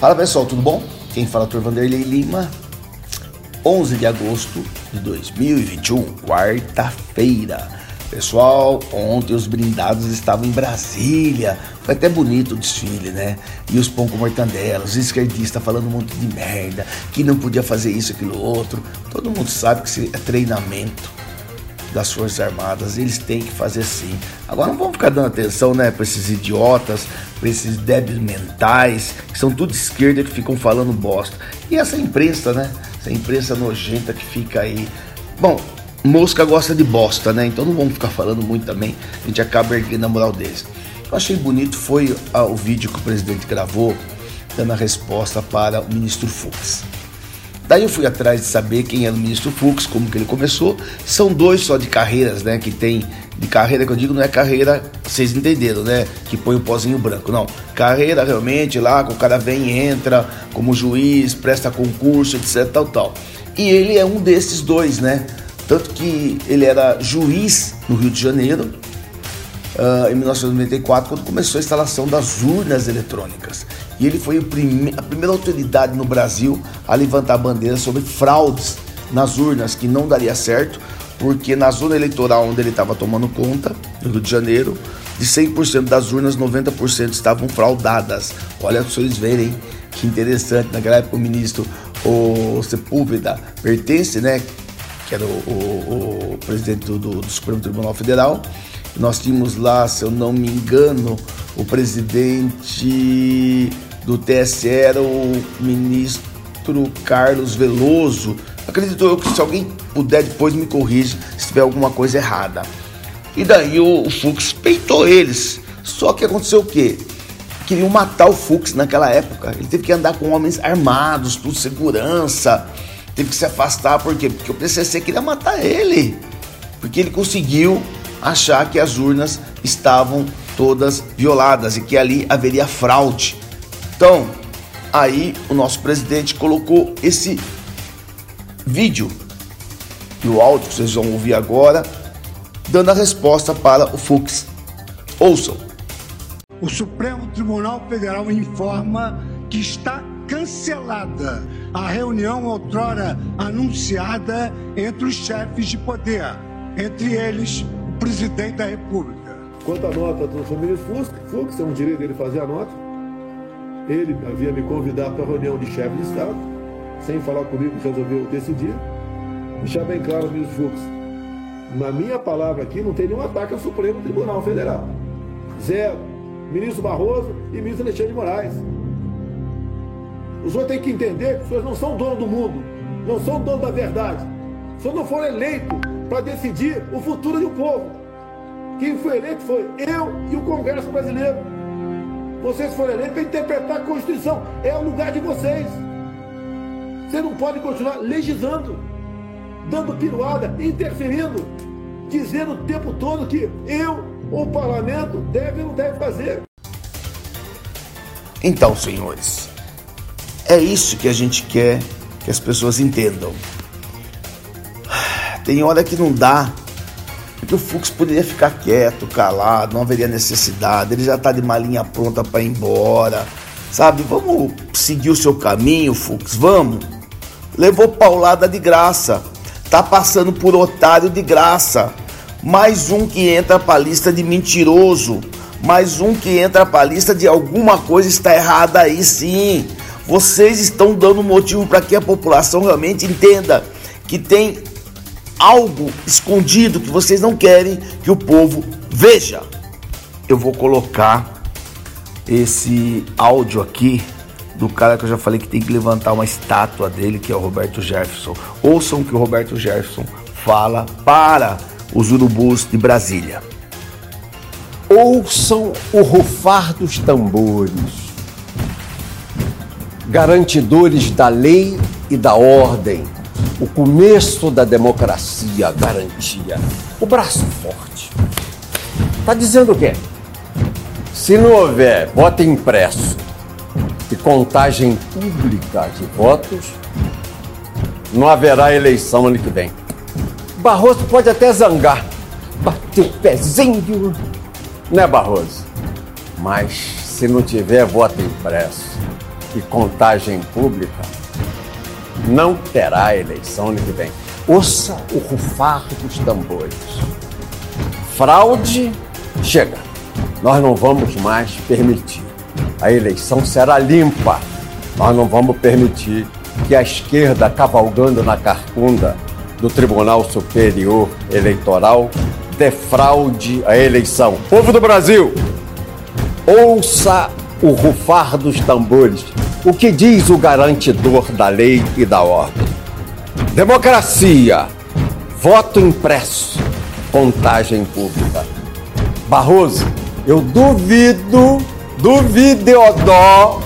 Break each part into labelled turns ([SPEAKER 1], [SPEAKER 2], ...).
[SPEAKER 1] Fala pessoal, tudo bom? Quem fala é o Vanderlei Lima. 11 de agosto de 2021, quarta-feira. Pessoal, ontem os brindados estavam em Brasília. Foi até bonito o desfile, né? E os pão com mortandela, os esquerdistas falando um monte de merda, que não podia fazer isso, aquilo, outro. Todo mundo sabe que isso é treinamento das Forças Armadas, eles têm que fazer sim. Agora não vamos ficar dando atenção, né, para esses idiotas, para esses débeis mentais, que são tudo esquerda que ficam falando bosta. E essa imprensa, né? Essa imprensa nojenta que fica aí. Bom, mosca gosta de bosta, né? Então não vamos ficar falando muito também, a gente acaba erguendo a moral deles. Eu achei bonito foi ah, o vídeo que o presidente gravou dando a resposta para o ministro Fux. Daí eu fui atrás de saber quem era o ministro Fux, como que ele começou. São dois só de carreiras, né? Que tem de carreira que eu digo não é carreira, vocês entenderam, né? Que põe o pozinho branco, não. Carreira realmente lá, que o cara vem, entra como juiz, presta concurso, etc, tal, tal. E ele é um desses dois, né? Tanto que ele era juiz no Rio de Janeiro, uh, em 1994, quando começou a instalação das urnas eletrônicas. E ele foi prime a primeira autoridade no Brasil a levantar a bandeira sobre fraudes nas urnas, que não daria certo, porque na zona eleitoral onde ele estava tomando conta, no Rio de Janeiro, de 100% das urnas, 90% estavam fraudadas. Olha para vocês verem que interessante. Naquela época, o ministro o Sepúlveda pertence, né? Que era o, o, o presidente do, do Supremo Tribunal Federal nós tínhamos lá, se eu não me engano, o presidente do TSE era o ministro Carlos Veloso. Acredito eu que se alguém puder depois me corrija se tiver alguma coisa errada. E daí o, o Fux peitou eles. Só que aconteceu o quê? Queriam matar o Fux naquela época. Ele teve que andar com homens armados, tudo segurança. Teve que se afastar, por quê? Porque o PCC queria matar ele. Porque ele conseguiu achar que as urnas estavam todas violadas e que ali haveria fraude. Então, aí o nosso presidente colocou esse vídeo e o áudio que vocês vão ouvir agora, dando a resposta para o Fux. Ouçam.
[SPEAKER 2] O Supremo Tribunal Federal informa que está cancelada a reunião outrora anunciada entre os chefes de poder, entre eles presidente da República.
[SPEAKER 3] Quanto à nota do ministro Fux, Fux, é um direito dele fazer a nota. Ele havia me convidado para a reunião de chefe de Estado, sem falar comigo, resolveu decidir. Deixar bem claro, ministro Fux, na minha palavra aqui não tem nenhum ataque ao Supremo Tribunal Federal. Zero. Ministro Barroso e ministro Alexandre de Moraes. Os senhores têm que entender que os senhores não são dono do mundo, não são dono da verdade. Os senhores não foram eleitos para decidir o futuro do povo. Quem foi eleito foi eu e o Congresso Brasileiro. Vocês foram eleitos para interpretar a Constituição. É o lugar de vocês. Vocês não podem continuar legislando, dando piruada, interferindo, dizendo o tempo todo que eu o parlamento deve ou não deve fazer.
[SPEAKER 1] Então, senhores, é isso que a gente quer que as pessoas entendam. Tem hora que não dá. Porque o Fux poderia ficar quieto, calado, não haveria necessidade. Ele já está de malinha pronta para ir embora. Sabe? Vamos seguir o seu caminho, Fux, vamos. Levou paulada de graça. Tá passando por otário de graça. Mais um que entra para a lista de mentiroso. Mais um que entra para a lista de alguma coisa está errada aí sim. Vocês estão dando motivo para que a população realmente entenda que tem algo escondido que vocês não querem que o povo veja. Eu vou colocar esse áudio aqui do cara que eu já falei que tem que levantar uma estátua dele, que é o Roberto Jefferson. Ouçam o que o Roberto Jefferson fala para os urubus de Brasília.
[SPEAKER 4] Ouçam o rufar dos tambores, garantidores da lei e da ordem o começo da democracia, garantia, o braço forte. Está dizendo o quê? Se não houver voto impresso e contagem pública de votos, não haverá eleição ano que vem. Barroso pode até zangar, bater o pezinho, né, Barroso? Mas se não tiver voto impresso, e contagem pública, não terá eleição ano que vem. Ouça o rufar dos tambores. Fraude, chega. Nós não vamos mais permitir. A eleição será limpa. Nós não vamos permitir que a esquerda, cavalgando na carcunda do Tribunal Superior Eleitoral, defraude a eleição. Povo do Brasil, ouça o rufar dos tambores. O que diz o garantidor da lei e da ordem? Democracia, voto impresso, contagem pública. Barroso, eu duvido, duvideodó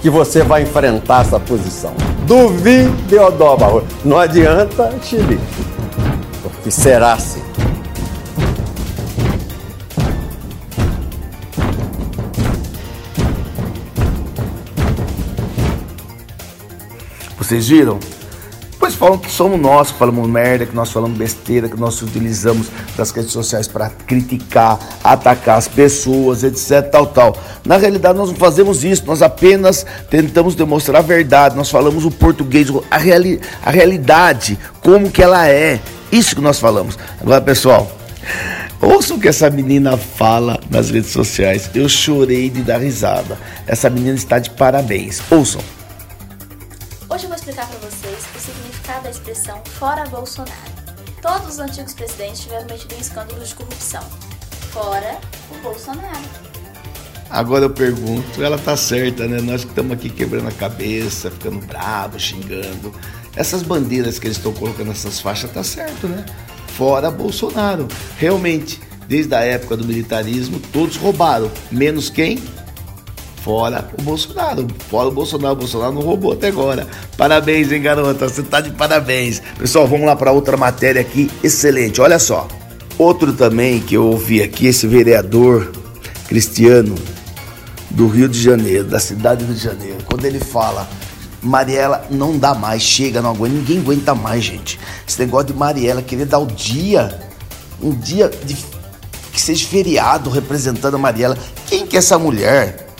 [SPEAKER 4] que você vai enfrentar essa posição. Duvideodó, Barroso. Não adianta, Chile, porque será assim.
[SPEAKER 1] Vocês viram? Pois falam que somos nós que falamos merda, que nós falamos besteira, que nós utilizamos das redes sociais para criticar, atacar as pessoas, etc, tal, tal. Na realidade, nós não fazemos isso, nós apenas tentamos demonstrar a verdade, nós falamos o português, a, reali a realidade, como que ela é. Isso que nós falamos. Agora, pessoal, ouçam o que essa menina fala nas redes sociais. Eu chorei de dar risada. Essa menina está de parabéns. Ouçam.
[SPEAKER 5] Hoje eu vou explicar para vocês o significado da expressão fora Bolsonaro. Todos os antigos presidentes tiveram metido em escândalos de corrupção. Fora o Bolsonaro.
[SPEAKER 1] Agora eu pergunto, ela tá certa, né? Nós que estamos aqui quebrando a cabeça, ficando bravo, xingando. Essas bandeiras que eles estão colocando nessas faixas tá certo, né? Fora Bolsonaro. Realmente, desde a época do militarismo, todos roubaram. Menos quem? Fora o Bolsonaro. Fora o Bolsonaro. O Bolsonaro não roubou até agora. Parabéns, hein, garota? Você tá de parabéns. Pessoal, vamos lá para outra matéria aqui. Excelente. Olha só. Outro também que eu ouvi aqui, esse vereador Cristiano do Rio de Janeiro, da cidade do Rio de Janeiro, quando ele fala Mariela não dá mais, chega, não aguenta, ninguém aguenta mais, gente. Esse negócio de Mariela querer dar o dia, um dia de, que seja feriado representando a Mariela. Quem que é essa mulher?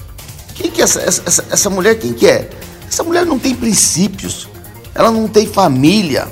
[SPEAKER 1] Quem que é essa, essa, essa mulher? Quem que é? Essa mulher não tem princípios, ela não tem família,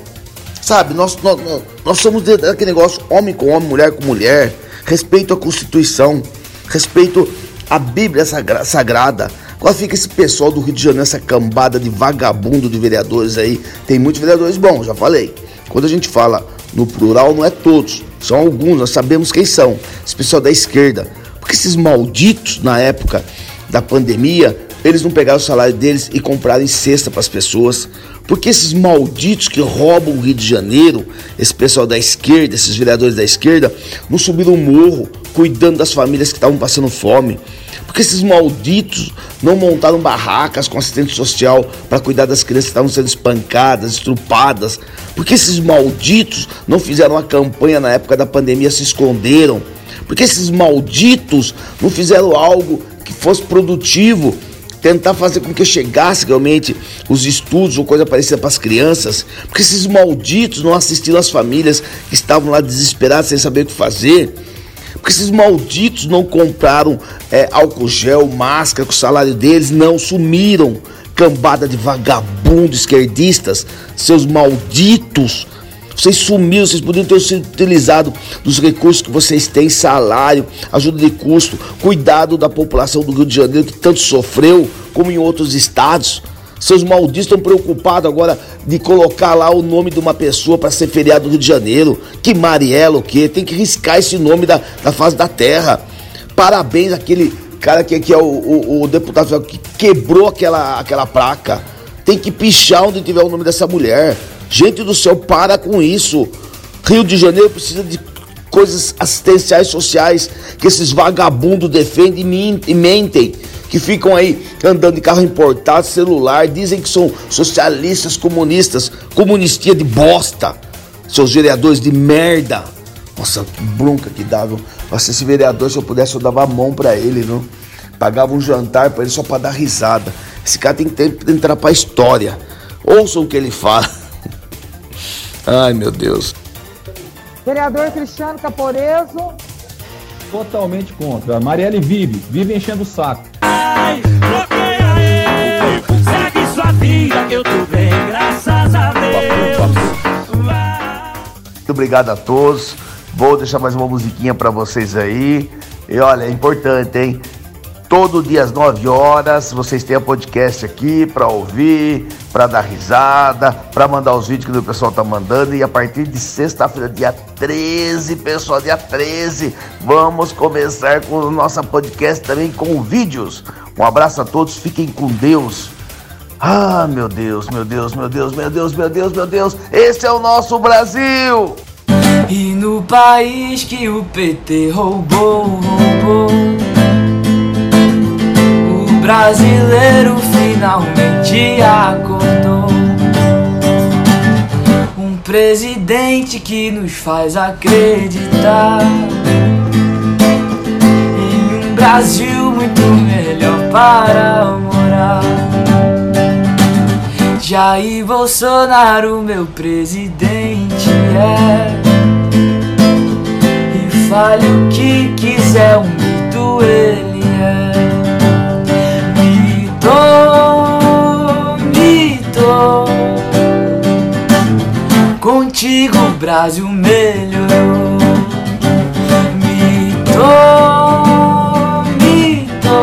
[SPEAKER 1] sabe? Nós, nós, nós somos daquele negócio homem com homem, mulher com mulher, respeito à Constituição, respeito à Bíblia Sagrada. Agora fica esse pessoal do Rio de Janeiro, essa cambada de vagabundo de vereadores aí. Tem muitos vereadores bons, já falei. Quando a gente fala no plural, não é todos, são alguns, nós sabemos quem são. Esse pessoal da esquerda. Porque esses malditos, na época da pandemia, eles não pegaram o salário deles e compraram em cesta para as pessoas. Porque esses malditos que roubam o Rio de Janeiro, esse pessoal da esquerda, esses vereadores da esquerda, não subiram o morro cuidando das famílias que estavam passando fome. Porque esses malditos não montaram barracas com assistente social para cuidar das crianças que estavam sendo espancadas, estrupadas. Porque esses malditos não fizeram uma campanha na época da pandemia, se esconderam. Porque esses malditos não fizeram algo que fosse produtivo, tentar fazer com que chegasse realmente os estudos ou coisa parecida para as crianças, porque esses malditos não assistiram as famílias que estavam lá desesperadas sem saber o que fazer. Porque esses malditos não compraram é, álcool gel, máscara com o salário deles, não sumiram. Cambada de vagabundo esquerdistas, seus malditos vocês sumiram, vocês podiam ter sido utilizado dos recursos que vocês têm, salário, ajuda de custo, cuidado da população do Rio de Janeiro que tanto sofreu, como em outros estados. Seus malditos estão preocupados agora de colocar lá o nome de uma pessoa para ser feriado do Rio de Janeiro. Que Mariela o quê? Tem que riscar esse nome da, da face da terra. Parabéns àquele cara que, que é o, o, o deputado que quebrou aquela, aquela placa. Tem que pichar onde tiver o nome dessa mulher. Gente do céu, para com isso. Rio de Janeiro precisa de coisas assistenciais sociais que esses vagabundos defendem e mentem. Que ficam aí andando de carro importado, celular, dizem que são socialistas, comunistas, comunistia de bosta. Seus vereadores de merda. Nossa, que bronca que dava. Nossa, esse vereador, se eu pudesse, eu dava a mão para ele, não? Pagava um jantar para ele só para dar risada. Esse cara tem que entrar pra história. Ouçam o que ele fala. Ai, meu Deus.
[SPEAKER 6] Vereador Cristiano Caporeso.
[SPEAKER 7] Totalmente contra. Marielle vive, vive enchendo o saco.
[SPEAKER 8] Ai, bloqueia eu, segue sua vida que eu tô bem, graças a Deus. Muito
[SPEAKER 1] obrigado a todos. Vou deixar mais uma musiquinha para vocês aí. E olha, é importante, hein? Todo dia às 9 horas vocês têm a podcast aqui para ouvir, para dar risada, para mandar os vídeos que o pessoal tá mandando. E a partir de sexta-feira, dia 13, pessoal, dia 13, vamos começar com o nosso podcast também com vídeos. Um abraço a todos, fiquem com Deus. Ah, meu Deus, meu Deus, meu Deus, meu Deus, meu Deus, meu Deus, esse é o nosso Brasil!
[SPEAKER 7] E no país que o PT roubou, roubou, o brasileiro finalmente acordou. Um presidente que nos faz acreditar em um Brasil muito melhor para morar. Jair Bolsonaro, meu presidente, é. E fale o que quiser, um mito ele Contigo o Brasil melhorou. Mito, mito.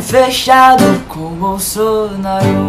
[SPEAKER 7] Fechado com Bolsonaro.